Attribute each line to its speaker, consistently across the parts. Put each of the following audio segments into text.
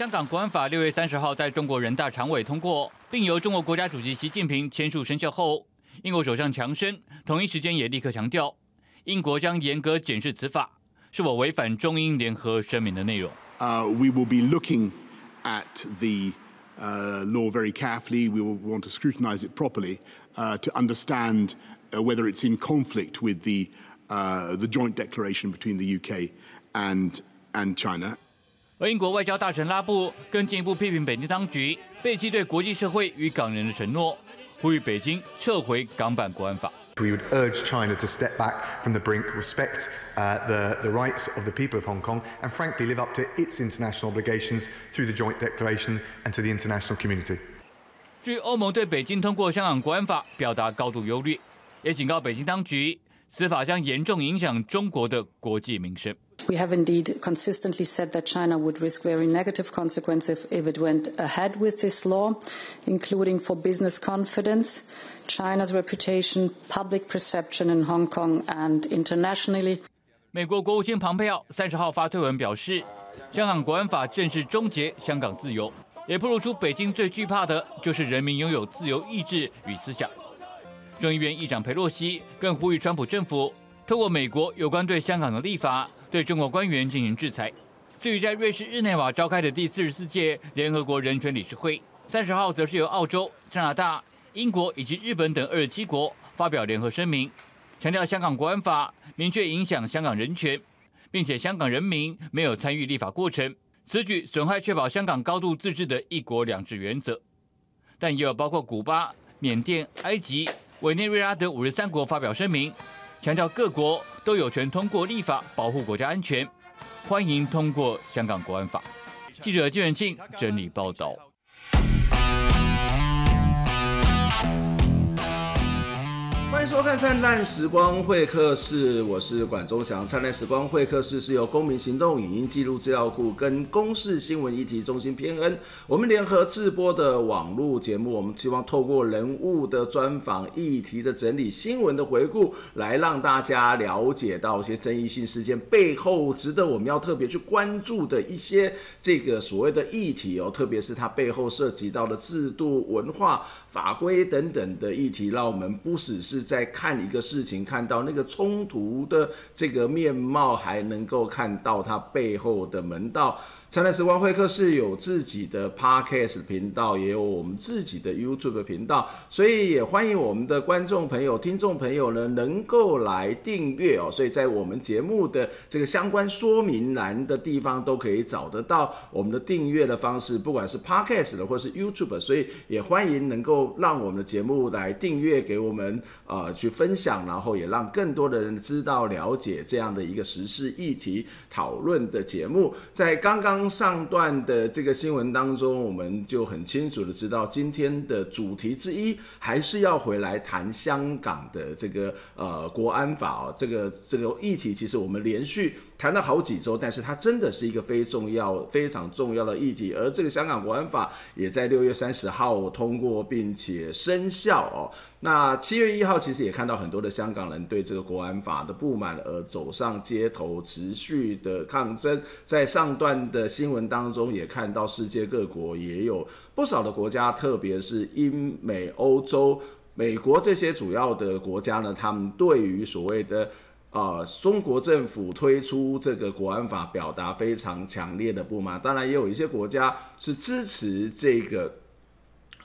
Speaker 1: 香港国安法六月三十号在中国人大常委通过，并由中国国家主席习近平签署生效后，英国首相强生同一时间也立刻强调，英国将严格检视此法是否违反中英联合声明的内容。
Speaker 2: Uh, we will be looking at the uh, law very carefully. We will want to scrutinize it properly uh, to understand whether it's in conflict with the the joint declaration between the UK and and China.
Speaker 1: 而英国外交大臣拉布更进一步批评北京当局背弃对国际社会与港人的承诺，呼吁北京撤回港版国安法。
Speaker 3: We would urge China to step back from the brink, respect the the rights of the people of Hong Kong, and frankly live up to its international obligations through the joint declaration and to the international community.
Speaker 1: 据欧盟对北京通过香港国安法表达高度忧虑，也警告北京当局，此法将严重影响中国的国际名声。
Speaker 4: We have indeed consistently said that China would risk very negative consequences if it went ahead with this law, including for business confidence. China's reputation, public perception in Hong Kong and internationally.
Speaker 1: 美国国务卿庞佩奥三十号发推文表示，香港国安法正式终结香港自由，也暴露出北京最惧怕的就是人民拥有自由意志与思想。众议院议长裴洛西更呼吁川普政府透过美国有关对香港的立法， 对中国官员进行制裁。至于在瑞士日内瓦召开的第四十四届联合国人权理事会，三十号则是由澳洲、加拿大。英国以及日本等二十七国发表联合声明，强调香港国安法明确影响香港人权，并且香港人民没有参与立法过程，此举损害确保香港高度自治的一国两制原则。但也有包括古巴、缅甸、埃及、委内瑞拉等五十三国发表声明，强调各国都有权通过立法保护国家安全，欢迎通过香港国安法。记者金远庆整理报道。
Speaker 5: 欢迎收看《灿烂时光会客室》，我是管中祥。《灿烂时光会客室》是由公民行动影音记录资料库跟公视新闻议题中心偏恩我们联合制播的网络节目。我们希望透过人物的专访、议题的整理、新闻的回顾，来让大家了解到一些争议性事件背后值得我们要特别去关注的一些这个所谓的议题哦，特别是它背后涉及到的制度、文化、法规等等的议题，让我们不只是。在看一个事情，看到那个冲突的这个面貌，还能够看到它背后的门道。灿烂时光会客室有自己的 Podcast 频道，也有我们自己的 YouTube 频道，所以也欢迎我们的观众朋友、听众朋友呢，能够来订阅哦。所以在我们节目的这个相关说明栏的地方，都可以找得到我们的订阅的方式，不管是 Podcast 的或是 YouTube，所以也欢迎能够让我们的节目来订阅给我们呃去分享，然后也让更多的人知道了解这样的一个时事议题讨论的节目，在刚刚。上段的这个新闻当中，我们就很清楚的知道，今天的主题之一还是要回来谈香港的这个呃国安法哦，这个这个议题其实我们连续谈了好几周，但是它真的是一个非重要、非常重要的议题，而这个香港国安法也在六月三十号通过并且生效哦。那七月一号其实也看到很多的香港人对这个国安法的不满而走上街头，持续的抗争，在上段的。新闻当中也看到，世界各国也有不少的国家，特别是英美欧洲、美国这些主要的国家呢，他们对于所谓的呃中国政府推出这个国安法，表达非常强烈的不满。当然，也有一些国家是支持这个。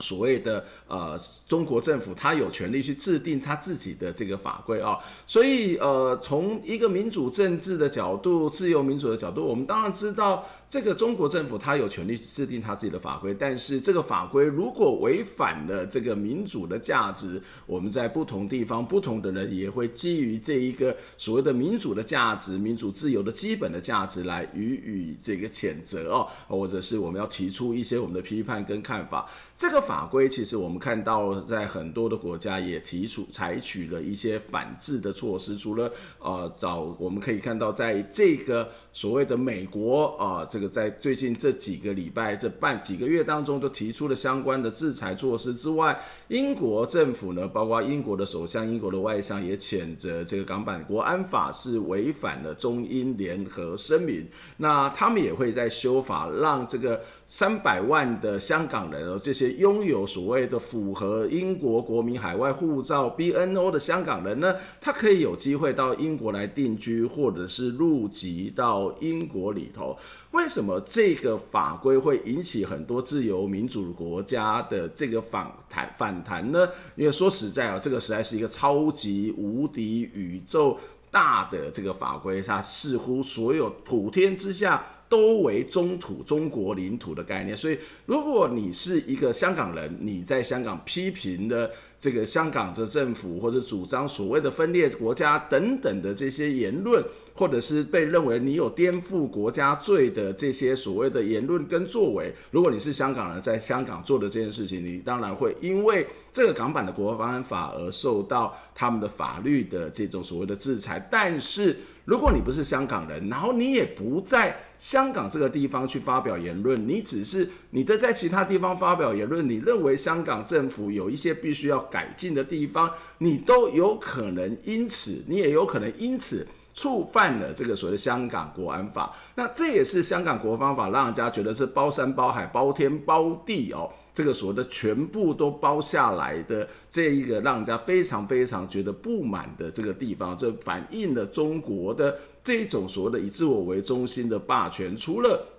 Speaker 5: 所谓的呃，中国政府他有权利去制定他自己的这个法规啊，所以呃，从一个民主政治的角度、自由民主的角度，我们当然知道这个中国政府他有权利制定他自己的法规，但是这个法规如果违反了这个民主的价值，我们在不同地方、不同的人也会基于这一个所谓的民主的价值、民主自由的基本的价值来予以这个谴责哦，或者是我们要提出一些我们的批判跟看法，这个。法规其实我们看到，在很多的国家也提出采取了一些反制的措施。除了呃，早我们可以看到，在这个所谓的美国啊、这个在最近这几个礼拜、这半几个月当中，都提出了相关的制裁措施之外，英国政府呢，包括英国的首相、英国的外相也谴责这个港版国安法是违反了中英联合声明。那他们也会在修法，让这个三百万的香港人哦，这些拥有所谓的符合英国国民海外护照 BNO 的香港人呢，他可以有机会到英国来定居，或者是入籍到英国里头。为什么这个法规会引起很多自由民主国家的这个反弹反弹呢？因为说实在啊，这个实在是一个超级无敌宇宙大的这个法规，它似乎所有普天之下。都为中土中国领土的概念，所以如果你是一个香港人，你在香港批评的这个香港的政府，或者主张所谓的分裂国家等等的这些言论，或者是被认为你有颠覆国家罪的这些所谓的言论跟作为，如果你是香港人，在香港做的这件事情，你当然会因为这个港版的国安法而受到他们的法律的这种所谓的制裁，但是。如果你不是香港人，然后你也不在香港这个地方去发表言论，你只是你的在其他地方发表言论，你认为香港政府有一些必须要改进的地方，你都有可能因此，你也有可能因此。触犯了这个所谓的香港国安法，那这也是香港国安法让人家觉得是包山包海、包天包地哦，这个所谓的全部都包下来的这一个让人家非常非常觉得不满的这个地方，这反映了中国的这种所谓的以自我为中心的霸权，除了。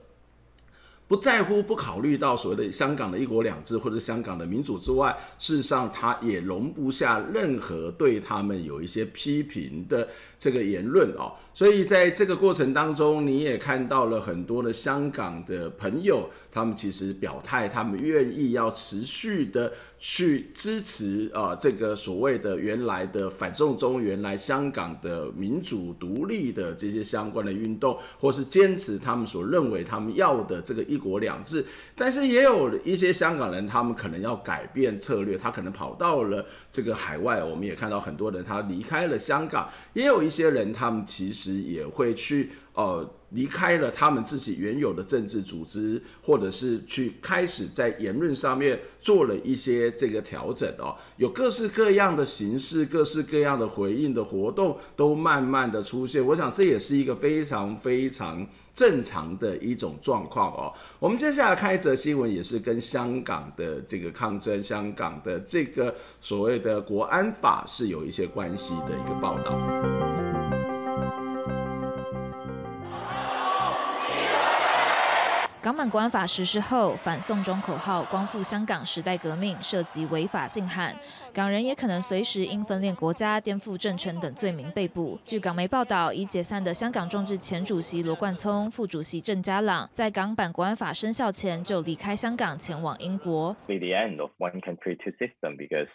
Speaker 5: 不在乎、不考虑到所谓的香港的一国两制或者香港的民主之外，事实上，他也容不下任何对他们有一些批评的这个言论哦。所以在这个过程当中，你也看到了很多的香港的朋友，他们其实表态，他们愿意要持续的去支持啊，这个所谓的原来的反送中、原来香港的民主独立的这些相关的运动，或是坚持他们所认为他们要的这个一国两制。但是也有一些香港人，他们可能要改变策略，他可能跑到了这个海外。我们也看到很多人他离开了香港，也有一些人他们其实。也会去呃离开了他们自己原有的政治组织，或者是去开始在言论上面做了一些这个调整哦，有各式各样的形式，各式各样的回应的活动都慢慢的出现。我想这也是一个非常非常正常的一种状况哦。我们接下来看一则新闻，也是跟香港的这个抗争、香港的这个所谓的国安法是有一些关系的一个报道。
Speaker 6: 港版国安法实施后，反送中口号“光复香港时代革命”涉及违法禁喊，港人也可能随时因分裂国家、颠覆政权等罪名被捕。据港媒报道，已解散的香港众志前主席罗冠聪、副主席郑家朗，在港版国安法生效前就离开香港，前往英国。
Speaker 7: The end of one country, two system, because,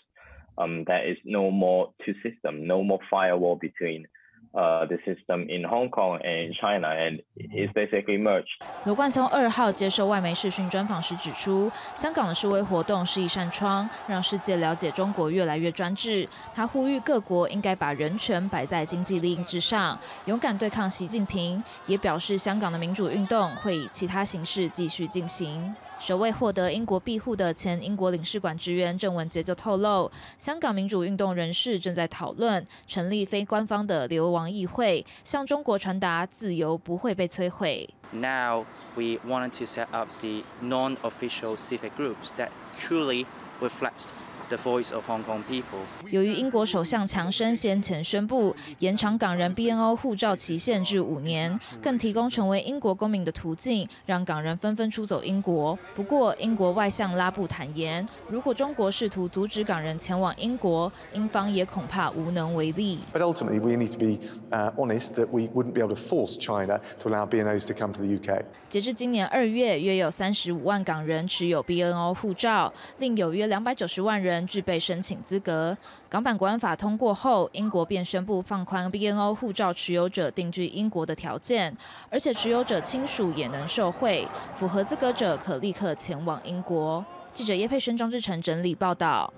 Speaker 7: um, there is no more two system, no more firewall between. 呃，the system in Hong Kong and China and is basically merged。
Speaker 6: 罗冠聪二号接受外媒视讯专访时指出，香港的示威活动是一扇窗，让世界了解中国越来越专制。他呼吁各国应该把人权摆在经济利益之上，勇敢对抗习近平。也表示香港的民主运动会以其他形式继续进行。首位获得英国庇护的前英国领事馆职员郑文杰就透露，香港民主运动人士正在讨论成立非官方的流亡议会，向中国传达自由不会被摧毁。
Speaker 8: Now we wanted to set up the non-official civic groups that truly reflect The voice of Hong Kong people.
Speaker 6: 由于英国首相强生先前宣布延长港人 BNO 护照期限至五年，更提供成为英国公民的途径，让港人纷纷出走英国。不过，英国外相拉布坦言，如果中国试图阻止港人前往英国，英方也恐怕无能为力。
Speaker 3: But ultimately, we need to be honest that we wouldn't be able to force China to allow BNOs to come to the UK.
Speaker 6: 截至今年二月，约有三十五万港人持有 BNO 护照，另有约两百九十万人。具备申请资格。港版国安法通过后，英国便宣布放宽 BNO 护照持有者定居英国的条件，而且持有者亲属也能受惠，符合资格者可立刻前往英国。记者叶佩瑄、庄志成整理报道。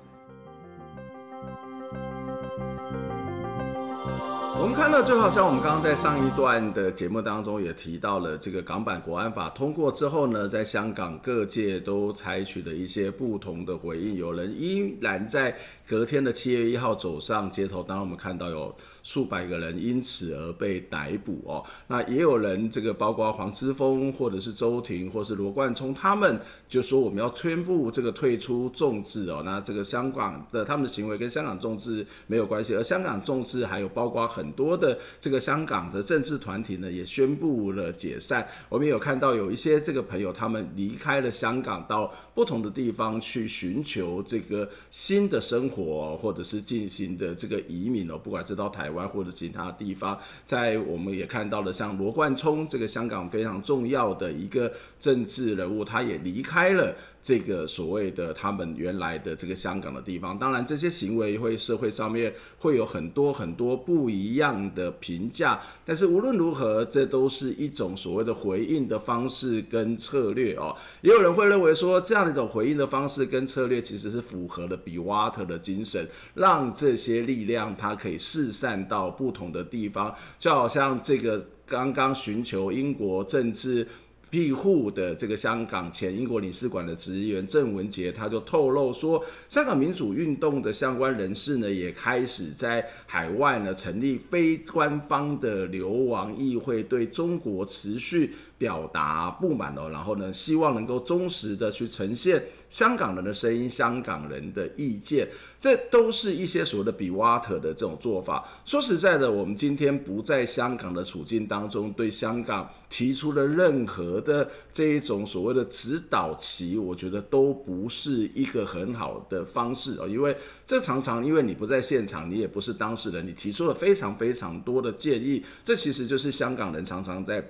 Speaker 5: 我们看到，就好像我们刚刚在上一段的节目当中也提到了，这个港版国安法通过之后呢，在香港各界都采取了一些不同的回应。有人依然在隔天的七月一号走上街头，当然我们看到有数百个人因此而被逮捕哦。那也有人这个包括黄之锋或者是周庭或是罗冠聪，他们就说我们要宣布这个退出众志哦。那这个香港的他们的行为跟香港众志没有关系，而香港众志还有包括很很多的这个香港的政治团体呢，也宣布了解散。我们有看到有一些这个朋友他们离开了香港，到不同的地方去寻求这个新的生活，或者是进行的这个移民哦，不管是到台湾或者其他地方。在我们也看到了像罗冠聪这个香港非常重要的一个政治人物，他也离开了。这个所谓的他们原来的这个香港的地方，当然这些行为会社会上面会有很多很多不一样的评价，但是无论如何，这都是一种所谓的回应的方式跟策略哦。也有人会认为说，这样的一种回应的方式跟策略其实是符合了 Be Water 的精神，让这些力量它可以四散到不同的地方，就好像这个刚刚寻求英国政治。庇护的这个香港前英国领事馆的职员郑文杰，他就透露说，香港民主运动的相关人士呢，也开始在海外呢成立非官方的流亡议会，对中国持续表达不满哦，然后呢，希望能够忠实的去呈现香港人的声音、香港人的意见，这都是一些所谓的 “be water” 的这种做法。说实在的，我们今天不在香港的处境当中，对香港提出了任何的这一种所谓的指导棋，我觉得都不是一个很好的方式哦，因为这常常因为你不在现场，你也不是当事人，你提出了非常非常多的建议，这其实就是香港人常常在。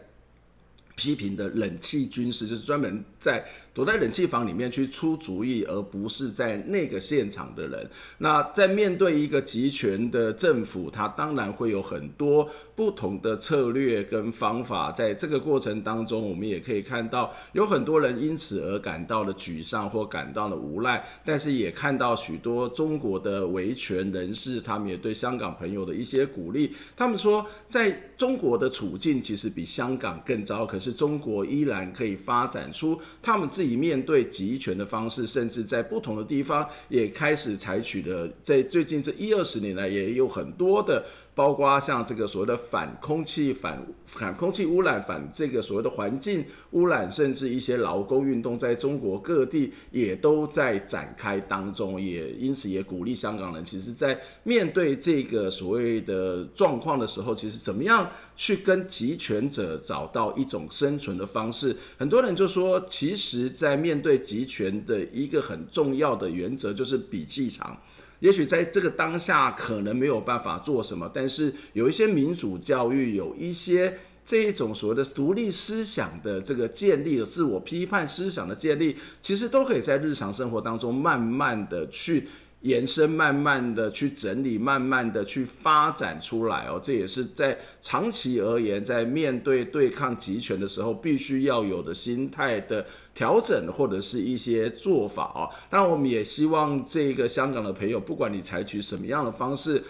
Speaker 5: 批评的冷气军师，就是专门在躲在冷气房里面去出主意，而不是在那个现场的人。那在面对一个集权的政府，他当然会有很多不同的策略跟方法。在这个过程当中，我们也可以看到有很多人因此而感到了沮丧或感到了无奈，但是也看到许多中国的维权人士，他们也对香港朋友的一些鼓励。他们说，在中国的处境其实比香港更糟，可是中国依然可以发展出他们自以面对集权的方式，甚至在不同的地方也开始采取的，在最近这一二十年来也有很多的。包括像这个所谓的反空气、反反空气污染、反这个所谓的环境污染，甚至一些劳工运动，在中国各地也都在展开当中，也因此也鼓励香港人，其实在面对这个所谓的状况的时候，其实怎么样去跟集权者找到一种生存的方式。很多人就说，其实，在面对集权的一个很重要的原则就是比气场。也许在这个当下可能没有办法做什么，但是有一些民主教育，有一些这一种所谓的独立思想的这个建立，的自我批判思想的建立，其实都可以在日常生活当中慢慢的去。延伸，慢慢的去整理，慢慢的去发展出来哦，这也是在长期而言，在面对对抗极权的时候，必须要有的心态的调整，或者是一些做法哦。当然，我们也希望这个香港的朋友，不管你采取什么样的方式。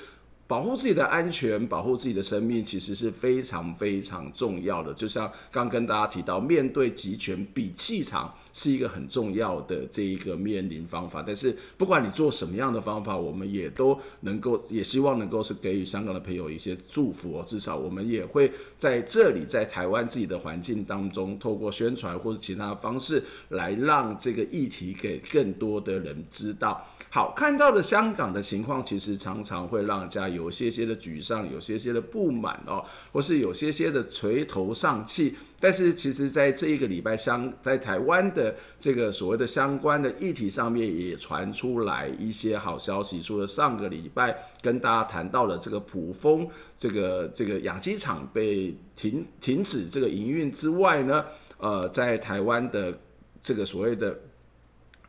Speaker 5: 保护自己的安全，保护自己的生命，其实是非常非常重要的。就像刚跟大家提到，面对极权比气场是一个很重要的这一个面临方法。但是不管你做什么样的方法，我们也都能够，也希望能够是给予香港的朋友一些祝福哦。至少我们也会在这里，在台湾自己的环境当中，透过宣传或者其他方式，来让这个议题给更多的人知道。好，看到的香港的情况，其实常常会让人家有些些的沮丧，有些些的不满哦，或是有些些的垂头丧气。但是，其实在这一个礼拜，相在台湾的这个所谓的相关的议题上面，也传出来一些好消息。除了上个礼拜跟大家谈到了这个普丰这个这个养鸡场被停停止这个营运之外呢，呃，在台湾的这个所谓的。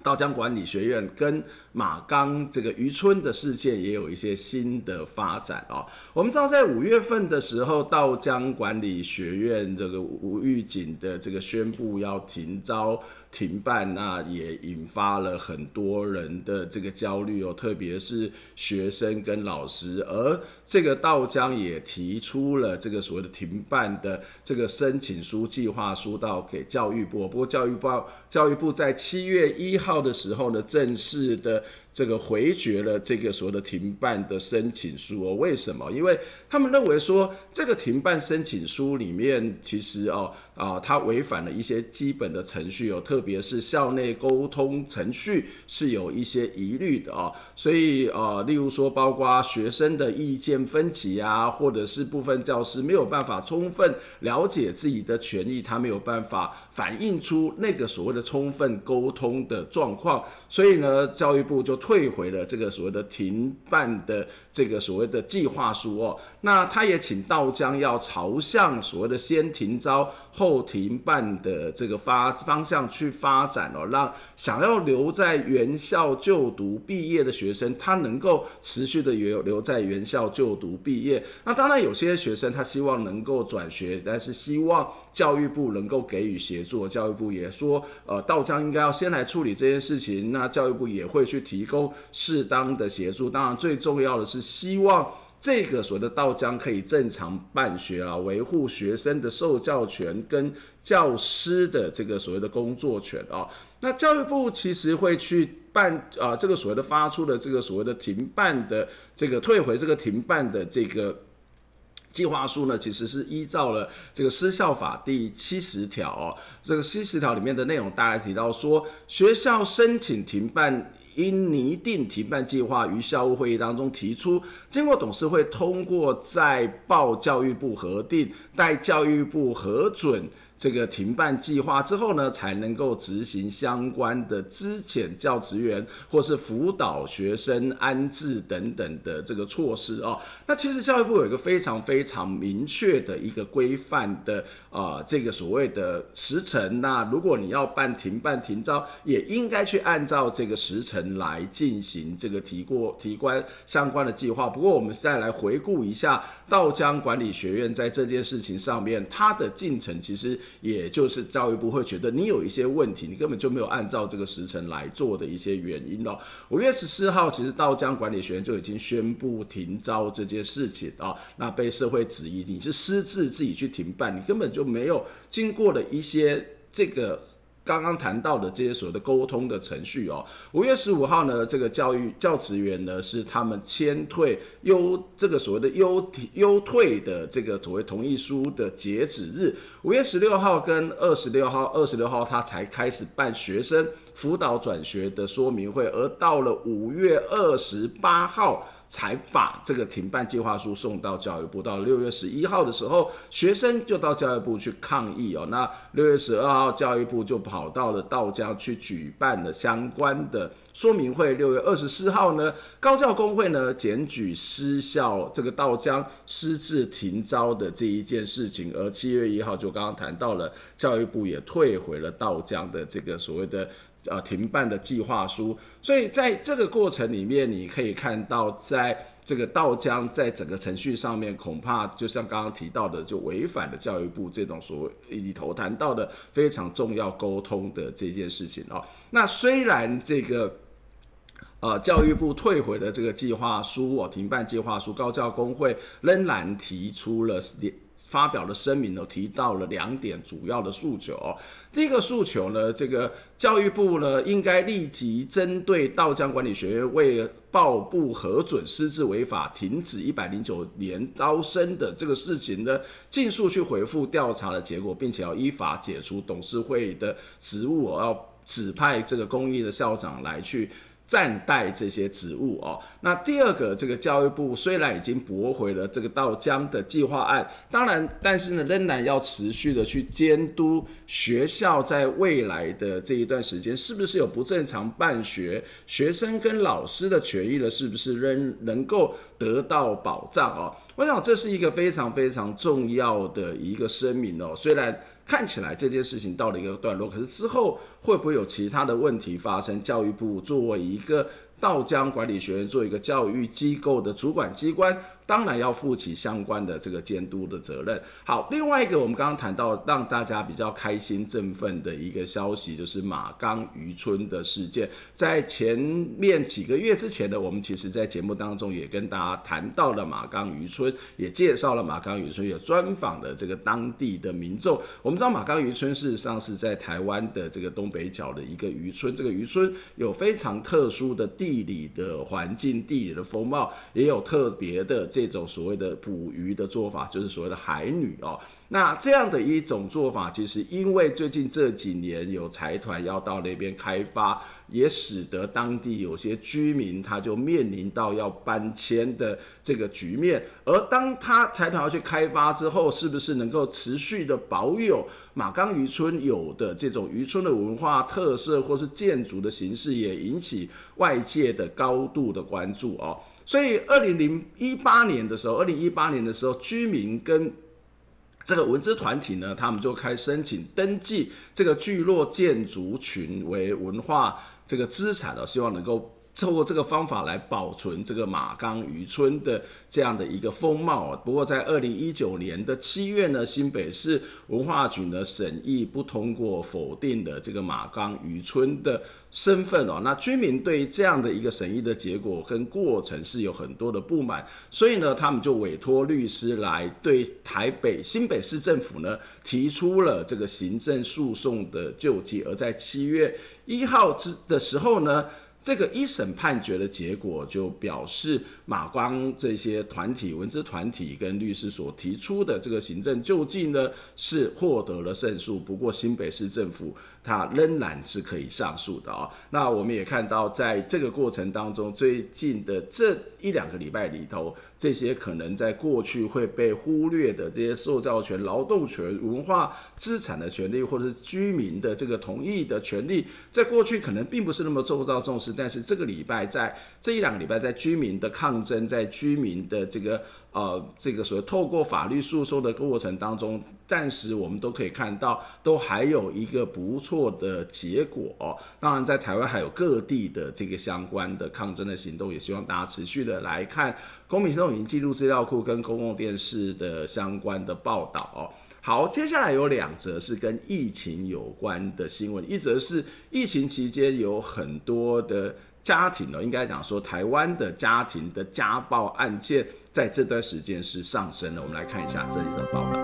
Speaker 5: 道江管理学院跟马钢这个渔村的事件也有一些新的发展啊。我们知道，在五月份的时候，道江管理学院这个吴玉警的这个宣布要停招。停办，那也引发了很多人的这个焦虑哦，特别是学生跟老师。而这个道江也提出了这个所谓的停办的这个申请书、计划书到给教育部。不过教育部教育部在七月一号的时候呢，正式的。这个回绝了这个所谓的停办的申请书哦，为什么？因为他们认为说，这个停办申请书里面其实哦啊，它违反了一些基本的程序哦，特特别是校内沟通程序是有一些疑虑的哦，所以呃，例如说，包括学生的意见分歧啊，或者是部分教师没有办法充分了解自己的权益，他没有办法反映出那个所谓的充分沟通的状况，所以呢，教育部就。退回了这个所谓的停办的这个所谓的计划书哦，那他也请道江要朝向所谓的先停招后停办的这个发方向去发展哦，让想要留在原校就读毕业的学生，他能够持续的留留在原校就读毕业。那当然有些学生他希望能够转学，但是希望教育部能够给予协助。教育部也说，呃，道江应该要先来处理这件事情，那教育部也会去提供。适当的协助，当然最重要的是希望这个所谓的道江可以正常办学啊，维护学生的受教权跟教师的这个所谓的工作权啊。那教育部其实会去办啊，这个所谓的发出的这个所谓的停办的这个退回这个停办的这个计划书呢，其实是依照了这个失效法第七十条哦，这个七十条里面的内容大概提到说，学校申请停办。应拟定停办计划于校务会议当中提出，经过董事会通过，再报教育部核定，待教育部核准。这个停办计划之后呢，才能够执行相关的资遣教职员或是辅导学生安置等等的这个措施哦。那其实教育部有一个非常非常明确的一个规范的啊、这个所谓的时程。那如果你要办停办停招，也应该去按照这个时程来进行这个提过提关相关的计划。不过我们再来回顾一下道江管理学院在这件事情上面，它的进程其实。也就是教育部会觉得你有一些问题，你根本就没有按照这个时辰来做的一些原因哦。五月十四号，其实道江管理学院就已经宣布停招这件事情啊，那被社会质疑你是私自自己去停办，你根本就没有经过了一些这个。刚刚谈到的这些所谓的沟通的程序哦，五月十五号呢，这个教育教职员呢是他们签退优这个所谓的优优退的这个所谓同意书的截止日，五月十六号跟二十六号，二十六号他才开始办学生辅导转学的说明会，而到了五月二十八号。才把这个停办计划书送到教育部。到六月十一号的时候，学生就到教育部去抗议哦。那六月十二号，教育部就跑到了道江去举办了相关的说明会。六月二十四号呢，高教工会呢检举失效这个道江私自停招的这一件事情。而七月一号，就刚刚谈到了，教育部也退回了道江的这个所谓的。呃，停办的计划书，所以在这个过程里面，你可以看到，在这个道江在整个程序上面，恐怕就像刚刚提到的，就违反了教育部这种所谓里头谈到的非常重要沟通的这件事情哦。那虽然这个呃教育部退回了这个计划书哦，停办计划书，高教工会仍然提出了。发表了声明呢，提到了两点主要的诉求。第一个诉求呢，这个教育部呢应该立即针对道江管理学院未报部核准私自违法停止一百零九年招生的这个事情呢，尽速去回复调查的结果，并且要依法解除董事会的职务，要指派这个公益的校长来去。暂代这些职务哦。那第二个，这个教育部虽然已经驳回了这个道江的计划案，当然，但是呢，仍然要持续的去监督学校在未来的这一段时间是不是有不正常办学，学生跟老师的权益呢，是不是仍能够得到保障哦？我想这是一个非常非常重要的一个声明哦。虽然。看起来这件事情到了一个段落，可是之后会不会有其他的问题发生？教育部作为一个道江管理学院，做一个教育机构的主管机关，当然要负起相关的这个监督的责任。好，另外一个我们刚刚谈到让大家比较开心振奋的一个消息，就是马岗渔村的事件。在前面几个月之前呢，我们其实在节目当中也跟大家谈到了马岗渔村，也介绍了马岗渔村，也专访的这个当地的民众。我们知道马岗渔村事实上是在台湾的这个东北角的一个渔村，这个渔村有非常特殊的地理的环境、地理的风貌，也有特别的。这种所谓的捕鱼的做法，就是所谓的海女哦。那这样的一种做法，其实因为最近这几年有财团要到那边开发，也使得当地有些居民他就面临到要搬迁的这个局面。而当他财团要去开发之后，是不是能够持续的保有马岗渔村有的这种渔村的文化特色，或是建筑的形式，也引起外界的高度的关注哦。所以，二零零一八年的时候，二零一八年的时候，居民跟这个文资团体呢，他们就开申请登记这个聚落建筑群为文化这个资产了，希望能够。透过这个方法来保存这个马岗渔村的这样的一个风貌。不过在二零一九年的七月呢，新北市文化局呢审议不通过，否定了这个马岗渔村的身份哦。那居民对这样的一个审议的结果跟过程是有很多的不满，所以呢，他们就委托律师来对台北新北市政府呢提出了这个行政诉讼的救济。而在七月一号之的时候呢。这个一审判决的结果就表示，马光这些团体、文字团体跟律师所提出的这个行政救济呢，是获得了胜诉。不过新北市政府它仍然是可以上诉的啊。那我们也看到，在这个过程当中，最近的这一两个礼拜里头，这些可能在过去会被忽略的这些受教权、劳动权、文化资产的权利，或者是居民的这个同意的权利，在过去可能并不是那么受到重视。但是这个礼拜，在这一两个礼拜，在居民的抗争，在居民的这个呃这个所谓透过法律诉讼的过程当中，暂时我们都可以看到，都还有一个不错的结果哦。当然，在台湾还有各地的这个相关的抗争的行动，也希望大家持续的来看公民行动已经进入资料库跟公共电视的相关的报道。好，接下来有两则是跟疫情有关的新闻，一则是疫情期间有很多的家庭呢，应该讲说台湾的家庭的家暴案件在这段时间是上升的。我们来看一下这一则报道。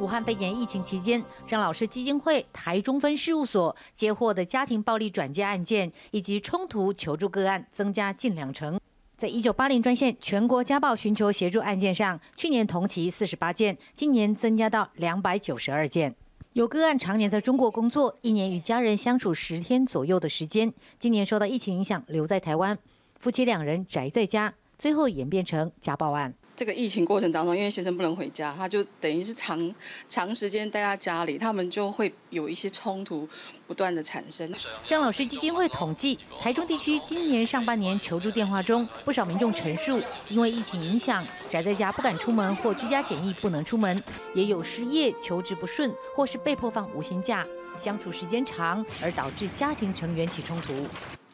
Speaker 9: 武汉肺炎疫情期间，张老师基金会台中分事务所接获的家庭暴力转介案件以及冲突求助个案增加近两成。在一九八零专线全国家暴寻求协助案件上，去年同期四十八件，今年增加到两百九十二件。有个案常年在中国工作，一年与家人相处十天左右的时间，今年受到疫情影响留在台湾，夫妻两人宅在家，最后演变成家暴案。
Speaker 10: 这个疫情过程当中，因为先生不能回家，他就等于是长长时间待在家里，他们就会有一些冲突不断的产生。
Speaker 9: 张老师基金会统计，台中地区今年上半年求助电话中，不少民众陈述，因为疫情影响，宅在家不敢出门或居家检疫不能出门，也有失业、求职不顺或是被迫放无薪假，相处时间长而导致家庭成员起冲突。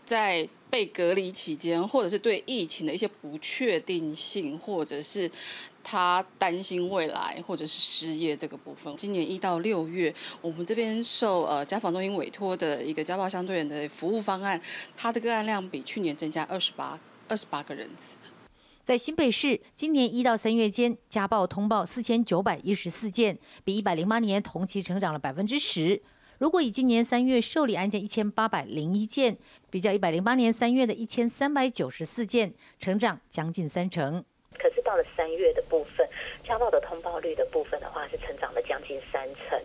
Speaker 10: 在被隔离期间，或者是对疫情的一些不确定性，或者是他担心未来，或者是失业这个部分。今年一到六月，我们这边受呃家访中心委托的一个家暴相对人的服务方案，它的个案量比去年增加二十八二十八个人次。
Speaker 9: 在新北市，今年一到三月间，家暴通报四千九百一十四件，比一百零八年同期成长了百分之十。如果以今年三月受理案件一千八百零一件，比较一百零八年三月的一千三百九十四件，成长将近三成。
Speaker 11: 可是到了三月的部分，家暴的通报率的部分的话，是成长了将近三成。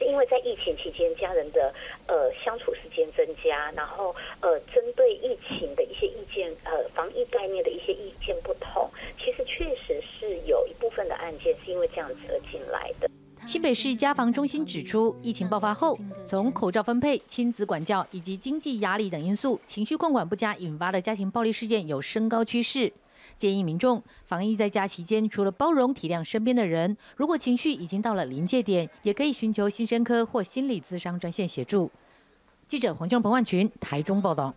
Speaker 11: 因为在疫情期间，家人的呃相处时间增加，然后呃针对疫情的一些意见，呃防疫概念的一些意见不同，其实确实是有一部分的案件是因为这样子而进来的。
Speaker 9: 新北市家防中心指出，疫情爆发后，从口罩分配、亲子管教以及经济压力等因素，情绪控管不佳引发的家庭暴力事件有升高趋势。建议民众防疫在家期间，除了包容体谅身边的人，如果情绪已经到了临界点，也可以寻求心身科或心理咨商专线协助。记者黄江彭万群台中报道。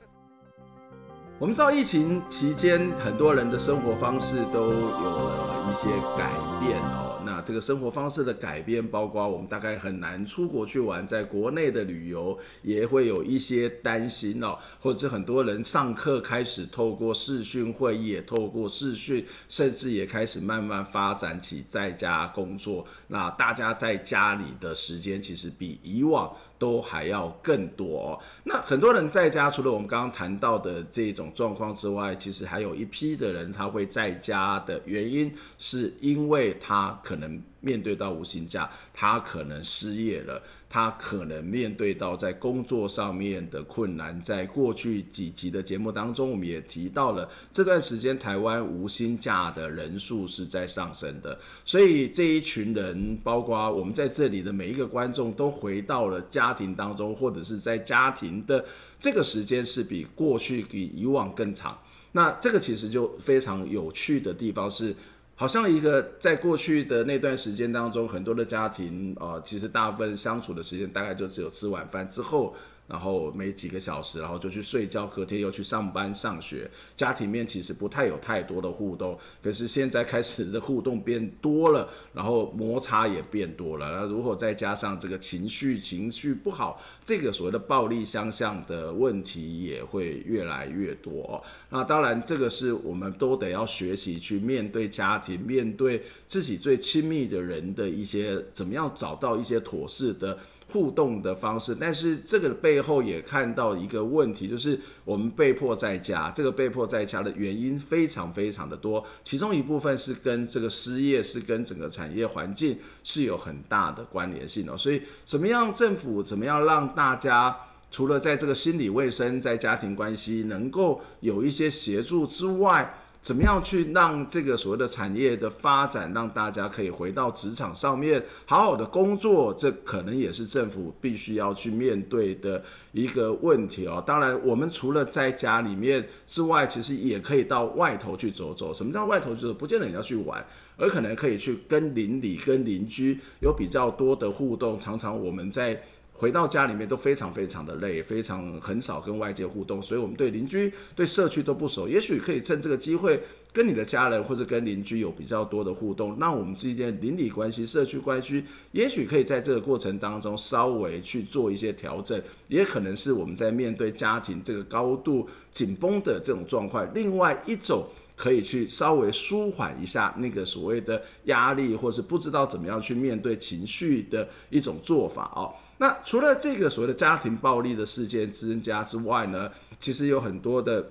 Speaker 5: 我们知道疫情期间，很多人的生活方式都有了一些改变哦。那这个生活方式的改变，包括我们大概很难出国去玩，在国内的旅游也会有一些担心哦。或者是很多人上课开始透过视讯会议，也透过视讯，甚至也开始慢慢发展起在家工作。那大家在家里的时间，其实比以往。都还要更多。那很多人在家，除了我们刚刚谈到的这种状况之外，其实还有一批的人他会在家的原因，是因为他可能面对到无薪假，他可能失业了。他可能面对到在工作上面的困难，在过去几集的节目当中，我们也提到了这段时间台湾无薪假的人数是在上升的，所以这一群人，包括我们在这里的每一个观众，都回到了家庭当中，或者是在家庭的这个时间是比过去比以往更长。那这个其实就非常有趣的地方是。好像一个在过去的那段时间当中，很多的家庭啊，其实大部分相处的时间大概就只有吃晚饭之后。然后没几个小时，然后就去睡觉，隔天又去上班上学，家庭面其实不太有太多的互动。可是现在开始的互动变多了，然后摩擦也变多了。那如果再加上这个情绪情绪不好，这个所谓的暴力相向的问题也会越来越多。那当然，这个是我们都得要学习去面对家庭，面对自己最亲密的人的一些怎么样找到一些妥适的。互动的方式，但是这个背后也看到一个问题，就是我们被迫在家。这个被迫在家的原因非常非常的多，其中一部分是跟这个失业，是跟整个产业环境是有很大的关联性的。所以，怎么样政府怎么样让大家除了在这个心理卫生、在家庭关系能够有一些协助之外，怎么样去让这个所谓的产业的发展，让大家可以回到职场上面好好的工作？这可能也是政府必须要去面对的一个问题哦。当然，我们除了在家里面之外，其实也可以到外头去走走。什么叫外头？就是不见得你要去玩，而可能可以去跟邻里、跟邻居有比较多的互动。常常我们在。回到家里面都非常非常的累，非常很少跟外界互动，所以我们对邻居、对社区都不熟。也许可以趁这个机会，跟你的家人或者跟邻居有比较多的互动，让我们之间邻里关系、社区关系，也许可以在这个过程当中稍微去做一些调整。也可能是我们在面对家庭这个高度紧绷的这种状况，另外一种。可以去稍微舒缓一下那个所谓的压力，或是不知道怎么样去面对情绪的一种做法哦。那除了这个所谓的家庭暴力的事件增加之外呢，其实有很多的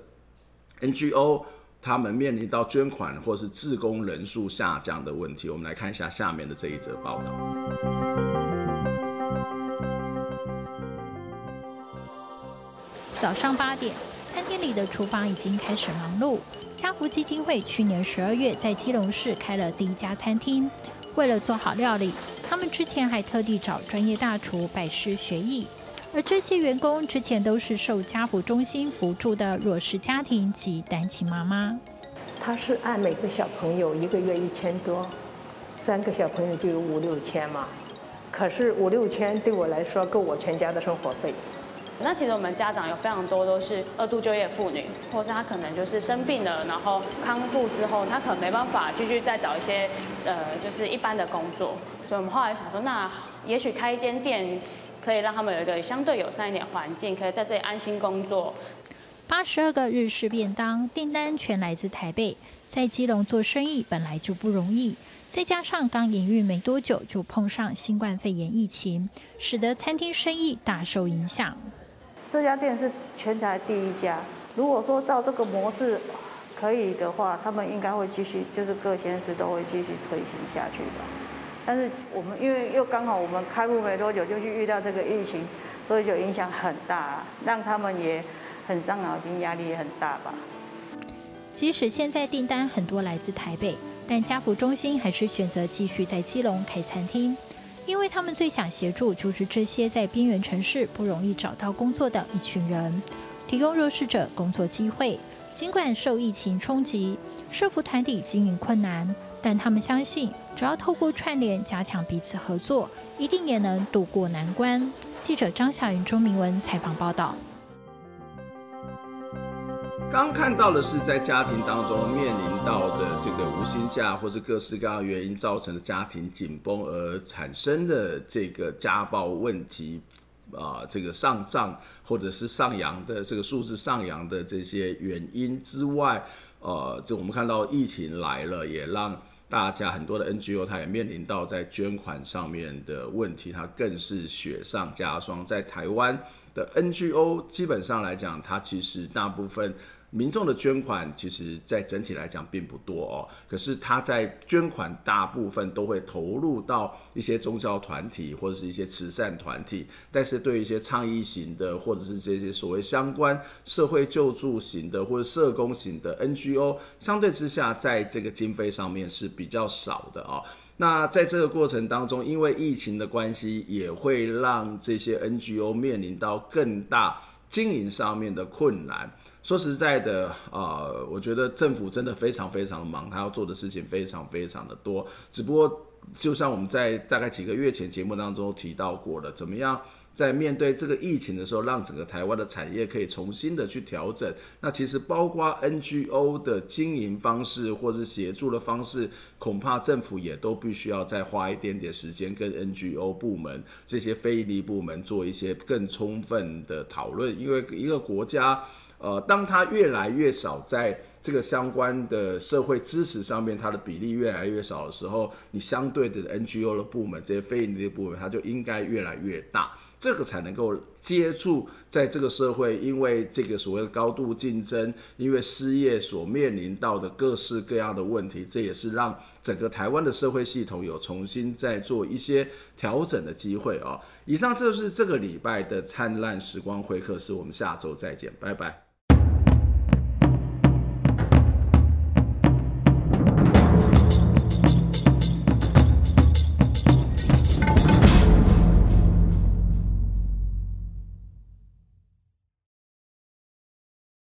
Speaker 5: NGO 他们面临到捐款或是志工人数下降的问题。我们来看一下下面的这一则报道。
Speaker 12: 早上八点，餐厅里的厨房已经开始忙碌。家福基金会去年十二月在基隆市开了第一家餐厅，为了做好料理，他们之前还特地找专业大厨拜师学艺。而这些员工之前都是受家福中心扶助的弱势家庭及单亲妈妈。
Speaker 13: 他是按每个小朋友一个月一千多，三个小朋友就有五六千嘛。可是五六千对我来说够我全家的生活费。
Speaker 14: 那其实我们家长有非常多都是二度就业妇女，或是她可能就是生病了，然后康复之后，她可能没办法继续再找一些呃，就是一般的工作。所以我们后来想说，那也许开一间店，可以让他们有一个相对友善一点环境，可以在这里安心工作。
Speaker 12: 八十二个日式便当订单全来自台北，在基隆做生意本来就不容易，再加上刚营运没多久就碰上新冠肺炎疫情，使得餐厅生意大受影响。
Speaker 13: 这家店是全台第一家。如果说照这个模式可以的话，他们应该会继续，就是各县市都会继续推行下去吧。但是我们因为又刚好我们开幕没多久就去遇到这个疫情，所以就影响很大，让他们也很伤脑筋，压力也很大吧。
Speaker 12: 即使现在订单很多来自台北，但家福中心还是选择继续在基隆开餐厅。因为他们最想协助就是这些在边缘城市不容易找到工作的一群人，提供弱势者工作机会。尽管受疫情冲击，社福团体经营困难，但他们相信，只要透过串联加强彼此合作，一定也能渡过难关。记者张小云、钟明文采访报道。
Speaker 5: 刚看到的是在家庭当中面临到的这个无薪假，或是各式各样原因造成的家庭紧绷而产生的这个家暴问题，啊、这个上涨或者是上扬的这个数字上扬的这些原因之外，呃，就我们看到疫情来了，也让大家很多的 NGO 它也面临到在捐款上面的问题，它更是雪上加霜。在台湾的 NGO 基本上来讲，它其实大部分。民众的捐款，其实在整体来讲并不多哦。可是他在捐款大部分都会投入到一些宗教团体或者是一些慈善团体，但是对一些倡议型的或者是这些所谓相关社会救助型的或者社工型的 NGO，相对之下，在这个经费上面是比较少的哦。那在这个过程当中，因为疫情的关系，也会让这些 NGO 面临到更大经营上面的困难。说实在的，呃，我觉得政府真的非常非常忙，他要做的事情非常非常的多。只不过，就像我们在大概几个月前节目当中提到过了，怎么样在面对这个疫情的时候，让整个台湾的产业可以重新的去调整。那其实包括 NGO 的经营方式或者协助的方式，恐怕政府也都必须要再花一点点时间，跟 NGO 部门这些非营利部门做一些更充分的讨论，因为一个国家。呃，当它越来越少在这个相关的社会支持上面，它的比例越来越少的时候，你相对的 NGO 的部门，这些非营利的部门，它就应该越来越大，这个才能够接触在这个社会，因为这个所谓的高度竞争，因为失业所面临到的各式各样的问题，这也是让整个台湾的社会系统有重新再做一些调整的机会啊。以上就是这个礼拜的灿烂时光会客室，我们下周再见，拜拜。